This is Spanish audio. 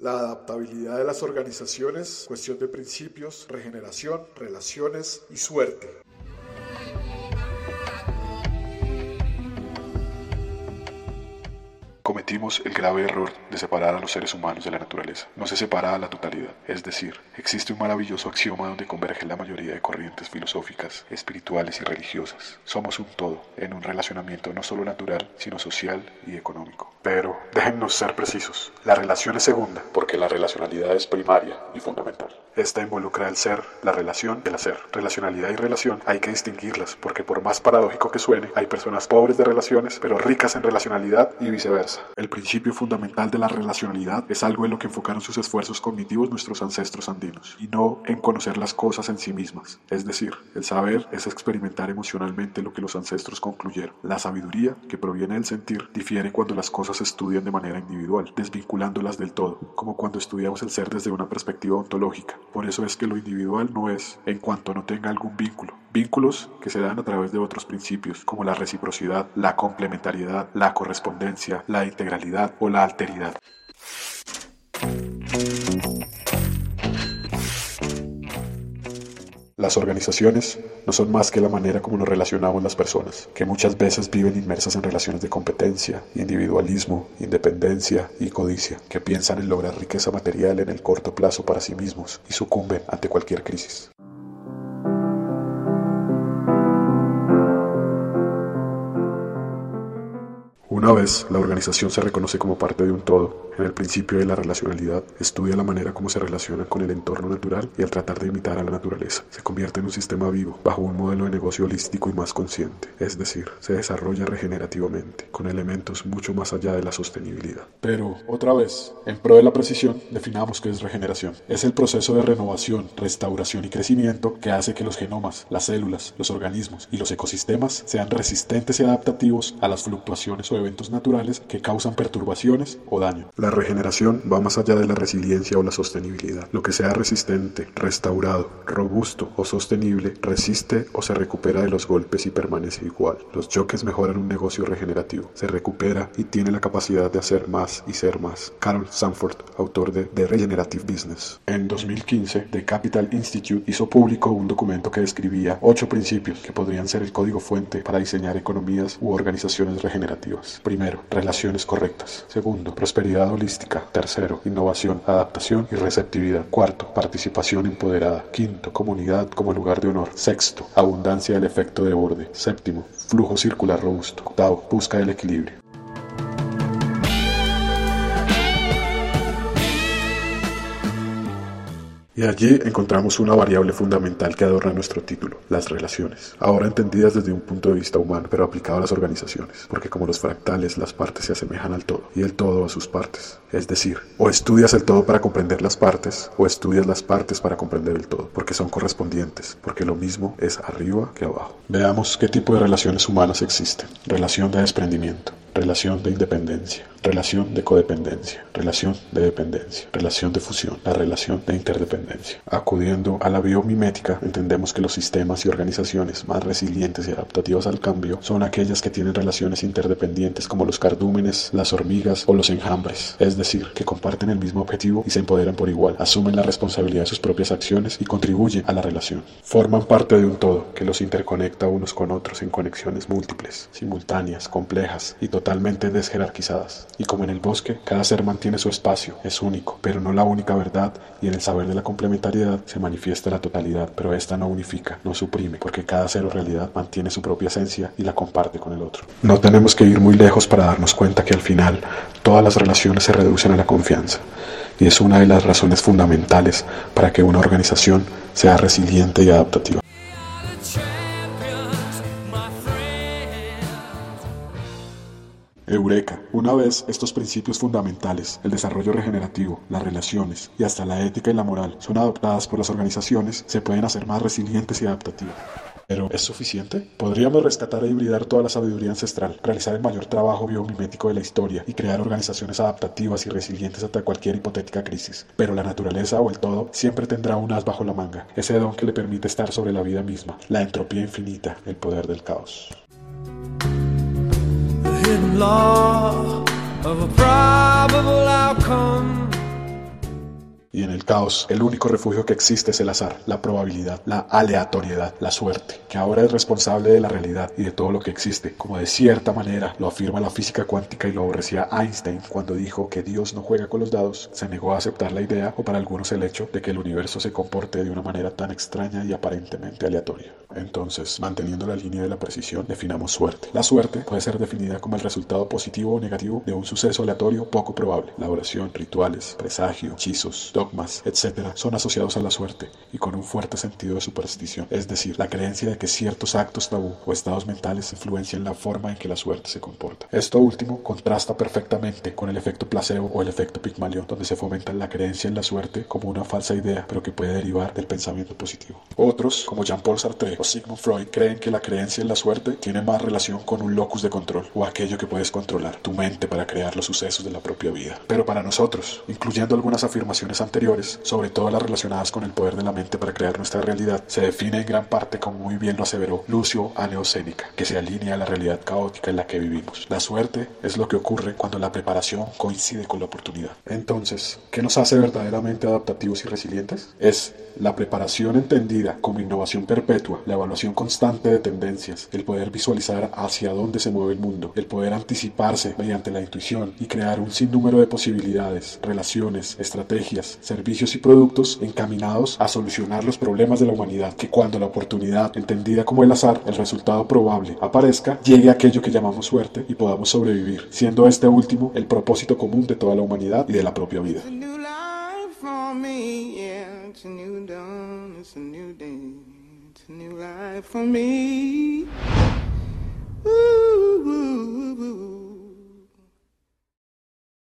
La adaptabilidad de las organizaciones, cuestión de principios, regeneración, relaciones y suerte. Cometimos el grave error de separar a los seres humanos de la naturaleza. No se separa a la totalidad. Es decir, existe un maravilloso axioma donde convergen la mayoría de corrientes filosóficas, espirituales y religiosas. Somos un todo, en un relacionamiento no solo natural, sino social y económico. Pero déjennos ser precisos. La relación es segunda, porque la relacionalidad es primaria y fundamental. Esta involucra el ser, la relación, el hacer. Relacionalidad y relación hay que distinguirlas, porque por más paradójico que suene, hay personas pobres de relaciones, pero ricas en relacionalidad y viceversa. El principio fundamental de la relacionalidad es algo en lo que enfocaron sus esfuerzos cognitivos nuestros ancestros andinos, y no en conocer las cosas en sí mismas. Es decir, el saber es experimentar emocionalmente lo que los ancestros concluyeron. La sabiduría, que proviene del sentir, difiere cuando las cosas se estudian de manera individual, desvinculándolas del todo, como cuando estudiamos el ser desde una perspectiva ontológica. Por eso es que lo individual no es en cuanto no tenga algún vínculo, Vínculos que se dan a través de otros principios como la reciprocidad, la complementariedad, la correspondencia, la o la alteridad. Las organizaciones no son más que la manera como nos relacionamos las personas, que muchas veces viven inmersas en relaciones de competencia, individualismo, independencia y codicia, que piensan en lograr riqueza material en el corto plazo para sí mismos y sucumben ante cualquier crisis. Una vez la organización se reconoce como parte de un todo, en el principio de la relacionalidad, estudia la manera como se relaciona con el entorno natural y al tratar de imitar a la naturaleza, se convierte en un sistema vivo, bajo un modelo de negocio holístico y más consciente, es decir, se desarrolla regenerativamente, con elementos mucho más allá de la sostenibilidad. Pero, otra vez, en pro de la precisión, definamos qué es regeneración. Es el proceso de renovación, restauración y crecimiento que hace que los genomas, las células, los organismos y los ecosistemas sean resistentes y adaptativos a las fluctuaciones o eventos naturales que causan perturbaciones o daño. La regeneración va más allá de la resiliencia o la sostenibilidad. Lo que sea resistente, restaurado, robusto o sostenible resiste o se recupera de los golpes y permanece igual. Los choques mejoran un negocio regenerativo, se recupera y tiene la capacidad de hacer más y ser más. Carol Sanford, autor de The Regenerative Business. En 2015, The Capital Institute hizo público un documento que describía ocho principios que podrían ser el código fuente para diseñar economías u organizaciones regenerativas. Primero, relaciones correctas. Segundo, prosperidad holística. Tercero, innovación, adaptación y receptividad. Cuarto, participación empoderada. Quinto, comunidad como lugar de honor. Sexto, abundancia del efecto de borde. Séptimo, flujo circular robusto. Octavo, busca del equilibrio. Y allí encontramos una variable fundamental que adorna nuestro título, las relaciones, ahora entendidas desde un punto de vista humano, pero aplicado a las organizaciones, porque como los fractales, las partes se asemejan al todo, y el todo a sus partes. Es decir, o estudias el todo para comprender las partes, o estudias las partes para comprender el todo, porque son correspondientes, porque lo mismo es arriba que abajo. Veamos qué tipo de relaciones humanas existen. Relación de desprendimiento, relación de independencia, relación de codependencia, relación de dependencia, relación de fusión, la relación de interdependencia. Acudiendo a la biomimética, entendemos que los sistemas y organizaciones más resilientes y adaptativas al cambio son aquellas que tienen relaciones interdependientes como los cardúmenes, las hormigas o los enjambres, es decir, que comparten el mismo objetivo y se empoderan por igual, asumen la responsabilidad de sus propias acciones y contribuyen a la relación. Forman parte de un todo que los interconecta unos con otros en conexiones múltiples, simultáneas, complejas y totalmente desjerarquizadas. Y como en el bosque, cada ser mantiene su espacio, es único, pero no la única verdad, y en el saber de la complementariedad se manifiesta la totalidad, pero esta no unifica, no suprime, porque cada ser o realidad mantiene su propia esencia y la comparte con el otro. No tenemos que ir muy lejos para darnos cuenta que al final todas las relaciones se reducen a la confianza, y es una de las razones fundamentales para que una organización sea resiliente y adaptativa. Eureka. Una vez estos principios fundamentales, el desarrollo regenerativo, las relaciones y hasta la ética y la moral son adoptadas por las organizaciones, se pueden hacer más resilientes y adaptativas. ¿Pero es suficiente? Podríamos rescatar e hibridar toda la sabiduría ancestral, realizar el mayor trabajo biomimético de la historia y crear organizaciones adaptativas y resilientes ante cualquier hipotética crisis. Pero la naturaleza o el todo siempre tendrá un as bajo la manga, ese don que le permite estar sobre la vida misma, la entropía infinita, el poder del caos. Hidden law of a probable outcome. Y en el caos, el único refugio que existe es el azar, la probabilidad, la aleatoriedad, la suerte, que ahora es responsable de la realidad y de todo lo que existe, como de cierta manera lo afirma la física cuántica y lo aborrecía Einstein cuando dijo que Dios no juega con los dados, se negó a aceptar la idea o para algunos el hecho de que el universo se comporte de una manera tan extraña y aparentemente aleatoria. Entonces, manteniendo la línea de la precisión, definamos suerte. La suerte puede ser definida como el resultado positivo o negativo de un suceso aleatorio poco probable. La oración, rituales, presagio, hechizos, dogmas, etc. son asociados a la suerte y con un fuerte sentido de superstición, es decir, la creencia de que ciertos actos tabú o estados mentales influencian la forma en que la suerte se comporta. Esto último contrasta perfectamente con el efecto placebo o el efecto Pygmalion, donde se fomenta la creencia en la suerte como una falsa idea, pero que puede derivar del pensamiento positivo. Otros, como Jean-Paul Sartre o Sigmund Freud, creen que la creencia en la suerte tiene más relación con un locus de control o aquello que puedes controlar, tu mente para crear los sucesos de la propia vida. Pero para nosotros, incluyendo algunas afirmaciones sobre todo las relacionadas con el poder de la mente para crear nuestra realidad, se define en gran parte como muy bien lo aseveró Lucio Sénica, que se alinea a la realidad caótica en la que vivimos. La suerte es lo que ocurre cuando la preparación coincide con la oportunidad. Entonces, ¿qué nos hace verdaderamente adaptativos y resilientes? Es la preparación entendida como innovación perpetua, la evaluación constante de tendencias, el poder visualizar hacia dónde se mueve el mundo, el poder anticiparse mediante la intuición y crear un sinnúmero de posibilidades, relaciones, estrategias, servicios y productos encaminados a solucionar los problemas de la humanidad, que cuando la oportunidad, entendida como el azar, el resultado probable, aparezca, llegue aquello que llamamos suerte y podamos sobrevivir, siendo este último el propósito común de toda la humanidad y de la propia vida.